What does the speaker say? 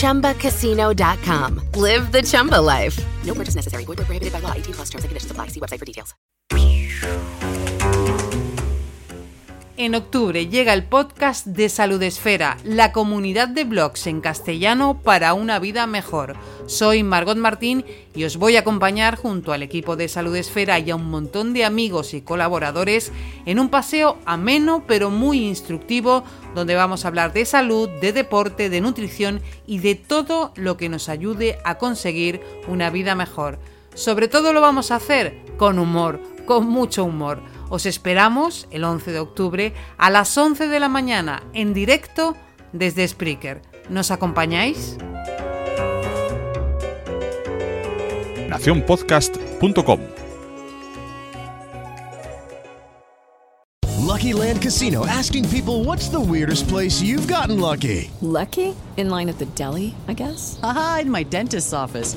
ChumbaCasino.com. Live the Chumba life. No purchase necessary. Void where prohibited by law. 18 plus terms and conditions apply. See website for details. En octubre llega el podcast de Salud Esfera, la comunidad de blogs en castellano para una vida mejor. Soy Margot Martín y os voy a acompañar junto al equipo de Salud Esfera y a un montón de amigos y colaboradores en un paseo ameno pero muy instructivo donde vamos a hablar de salud, de deporte, de nutrición y de todo lo que nos ayude a conseguir una vida mejor. Sobre todo lo vamos a hacer con humor, con mucho humor. Os esperamos el 11 de octubre a las 11 de la mañana en directo desde Spreaker. ¿Nos acompañáis? nacionpodcast.com. Lucky Land Casino asking people what's the weirdest place you've gotten lucky? Lucky? In line at the deli, I guess? Aha, in my dentist's office.